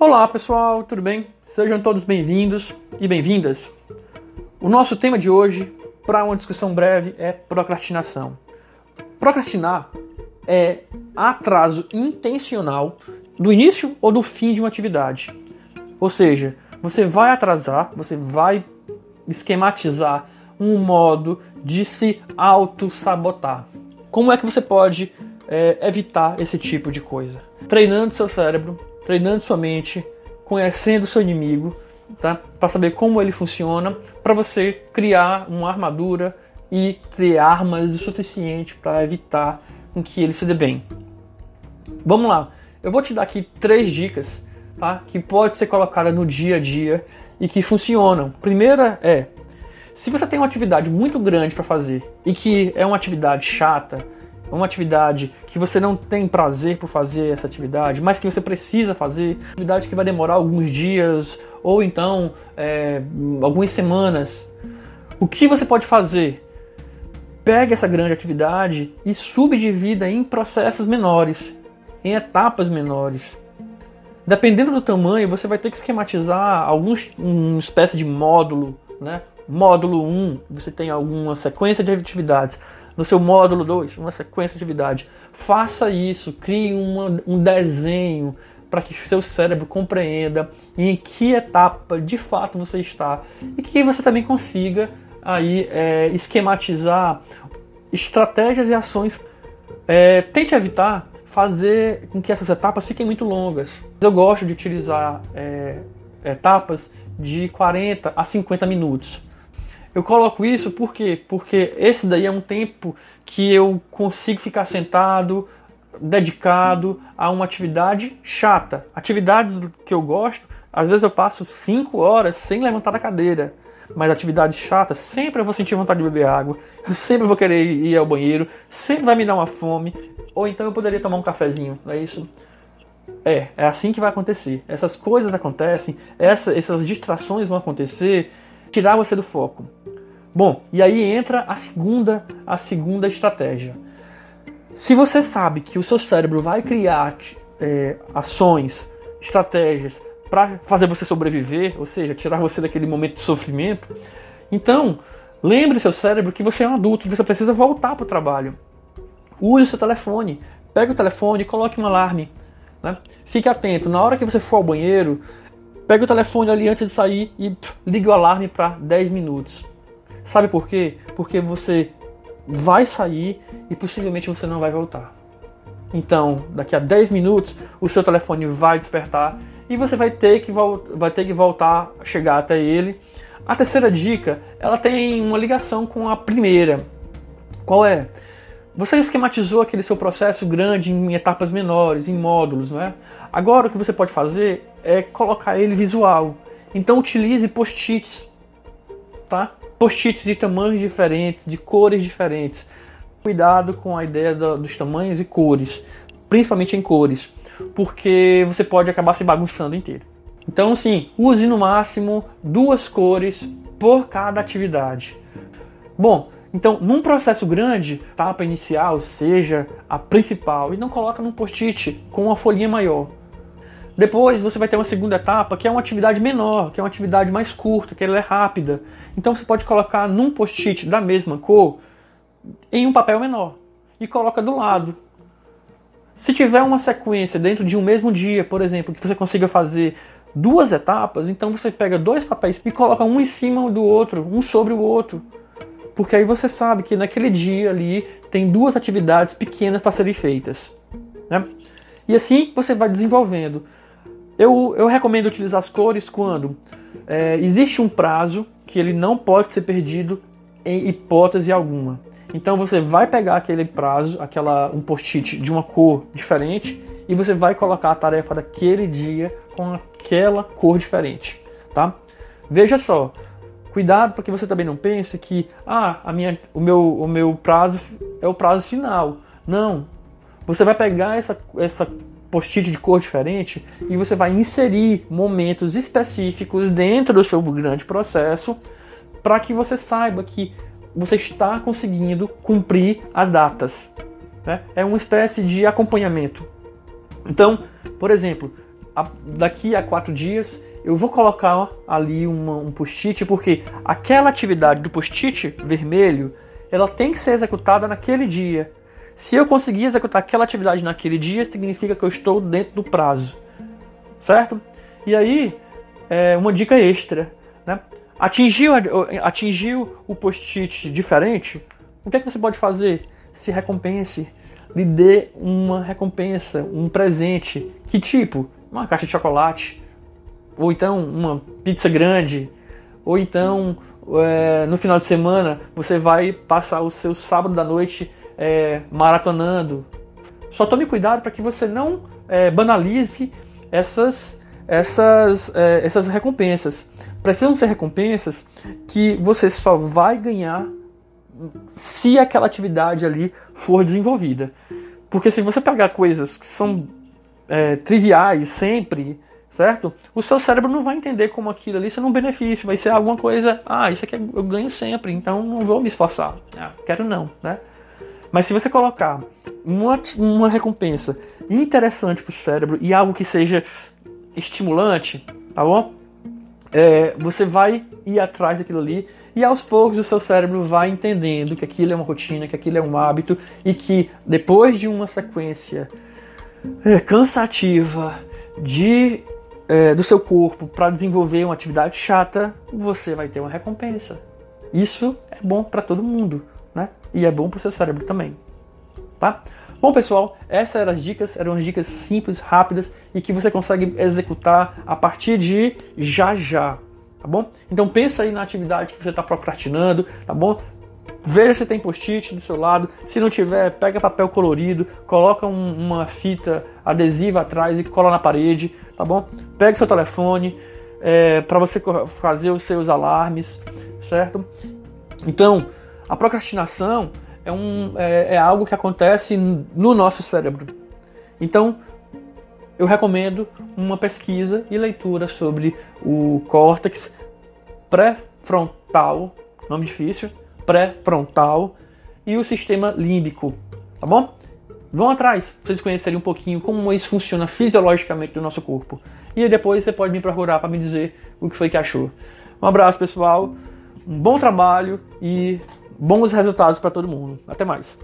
Olá pessoal, tudo bem? Sejam todos bem-vindos e bem-vindas. O nosso tema de hoje, para uma discussão breve, é procrastinação. Procrastinar é atraso intencional do início ou do fim de uma atividade. Ou seja, você vai atrasar, você vai esquematizar um modo de se auto-sabotar. Como é que você pode é, evitar esse tipo de coisa? Treinando seu cérebro, treinando sua mente, conhecendo seu inimigo, tá? Para saber como ele funciona, para você criar uma armadura e ter armas o suficiente para evitar com que ele se dê bem. Vamos lá. Eu vou te dar aqui três dicas, tá? Que pode ser colocada no dia a dia e que funcionam. Primeira é se você tem uma atividade muito grande para fazer e que é uma atividade chata, uma atividade que você não tem prazer por fazer essa atividade, mas que você precisa fazer, atividade que vai demorar alguns dias ou então é, algumas semanas, o que você pode fazer? Pegue essa grande atividade e subdivida em processos menores, em etapas menores. Dependendo do tamanho, você vai ter que esquematizar alguns, uma espécie de módulo, né? Módulo 1, você tem alguma sequência de atividades no seu módulo 2, uma sequência de atividade. Faça isso, crie uma, um desenho para que seu cérebro compreenda em que etapa de fato você está e que você também consiga aí é, esquematizar estratégias e ações. É, tente evitar fazer com que essas etapas fiquem muito longas. Eu gosto de utilizar é, etapas de 40 a 50 minutos. Eu coloco isso por quê? Porque esse daí é um tempo que eu consigo ficar sentado, dedicado a uma atividade chata. Atividades que eu gosto, às vezes eu passo 5 horas sem levantar da cadeira. Mas atividades chatas, sempre eu vou sentir vontade de beber água, sempre vou querer ir ao banheiro, sempre vai me dar uma fome, ou então eu poderia tomar um cafezinho, não é isso? É, é assim que vai acontecer. Essas coisas acontecem, essa, essas distrações vão acontecer, tirar você do foco. Bom, e aí entra a segunda, a segunda estratégia. Se você sabe que o seu cérebro vai criar é, ações, estratégias para fazer você sobreviver, ou seja, tirar você daquele momento de sofrimento, então lembre seu cérebro que você é um adulto, você precisa voltar para o trabalho. Use o seu telefone, pegue o telefone e coloque um alarme. Né? Fique atento, na hora que você for ao banheiro, pegue o telefone ali antes de sair e pff, ligue o alarme para 10 minutos. Sabe por quê? Porque você vai sair e possivelmente você não vai voltar. Então, daqui a 10 minutos, o seu telefone vai despertar e você vai ter que, vai ter que voltar chegar até ele. A terceira dica, ela tem uma ligação com a primeira. Qual é? Você esquematizou aquele seu processo grande em etapas menores, em módulos, não é? Agora o que você pode fazer é colocar ele visual. Então utilize post-its, tá? Post-its de tamanhos diferentes, de cores diferentes. Cuidado com a ideia dos tamanhos e cores, principalmente em cores, porque você pode acabar se bagunçando inteiro. Então, sim, use no máximo duas cores por cada atividade. Bom, então, num processo grande, etapa inicial seja a principal e não coloca num post-it com uma folhinha maior. Depois você vai ter uma segunda etapa que é uma atividade menor, que é uma atividade mais curta, que ela é rápida. Então você pode colocar num post-it da mesma cor em um papel menor e coloca do lado. Se tiver uma sequência dentro de um mesmo dia, por exemplo, que você consiga fazer duas etapas, então você pega dois papéis e coloca um em cima do outro, um sobre o outro. Porque aí você sabe que naquele dia ali tem duas atividades pequenas para serem feitas. Né? E assim você vai desenvolvendo. Eu, eu recomendo utilizar as cores quando é, existe um prazo que ele não pode ser perdido em hipótese alguma. Então você vai pegar aquele prazo, aquela um post-it de uma cor diferente e você vai colocar a tarefa daquele dia com aquela cor diferente, tá? Veja só, cuidado para que você também não pense que ah, a minha, o meu, o meu prazo é o prazo final. Não, você vai pegar essa, essa post-it de cor diferente e você vai inserir momentos específicos dentro do seu grande processo para que você saiba que você está conseguindo cumprir as datas. Né? É uma espécie de acompanhamento. Então, por exemplo, daqui a quatro dias eu vou colocar ali uma, um post-it, porque aquela atividade do post-it vermelho, ela tem que ser executada naquele dia. Se eu conseguir executar aquela atividade naquele dia, significa que eu estou dentro do prazo, certo? E aí, é uma dica extra, né? Atingiu, atingiu o post-it diferente, o que é que você pode fazer? Se recompense, lhe dê uma recompensa, um presente. Que tipo? Uma caixa de chocolate, ou então uma pizza grande, ou então é, no final de semana você vai passar o seu sábado da noite é, maratonando. Só tome cuidado para que você não é, banalize essas, essas, é, essas recompensas. Precisam ser recompensas que você só vai ganhar se aquela atividade ali for desenvolvida. Porque se você pegar coisas que são é, triviais sempre, certo? O seu cérebro não vai entender como aquilo ali sendo um benefício, vai ser alguma coisa, ah, isso aqui eu ganho sempre, então não vou me esforçar. Ah, quero não, né? Mas se você colocar uma, uma recompensa interessante para o cérebro e algo que seja estimulante, tá bom? É, você vai ir atrás daquilo ali e aos poucos o seu cérebro vai entendendo que aquilo é uma rotina, que aquilo é um hábito e que depois de uma sequência é, cansativa de é, do seu corpo para desenvolver uma atividade chata, você vai ter uma recompensa. Isso é bom para todo mundo, né? E é bom para o seu cérebro também, tá? Bom, pessoal, essas eram as dicas, eram as dicas simples, rápidas e que você consegue executar a partir de já já, tá bom? Então pensa aí na atividade que você está procrastinando, tá bom? Veja se tem post-it do seu lado. Se não tiver, pega papel colorido, coloca um, uma fita adesiva atrás e cola na parede, tá bom? Pega seu telefone é, para você fazer os seus alarmes, certo? Então, a procrastinação é, um, é, é algo que acontece no nosso cérebro. Então, eu recomendo uma pesquisa e leitura sobre o córtex pré-frontal, nome difícil, pré-frontal e o sistema límbico, tá bom? Vão atrás para vocês conhecerem um pouquinho como isso funciona fisiologicamente no nosso corpo. E depois você pode me procurar para me dizer o que foi que achou. Um abraço, pessoal. Um bom trabalho e bons resultados para todo mundo. Até mais.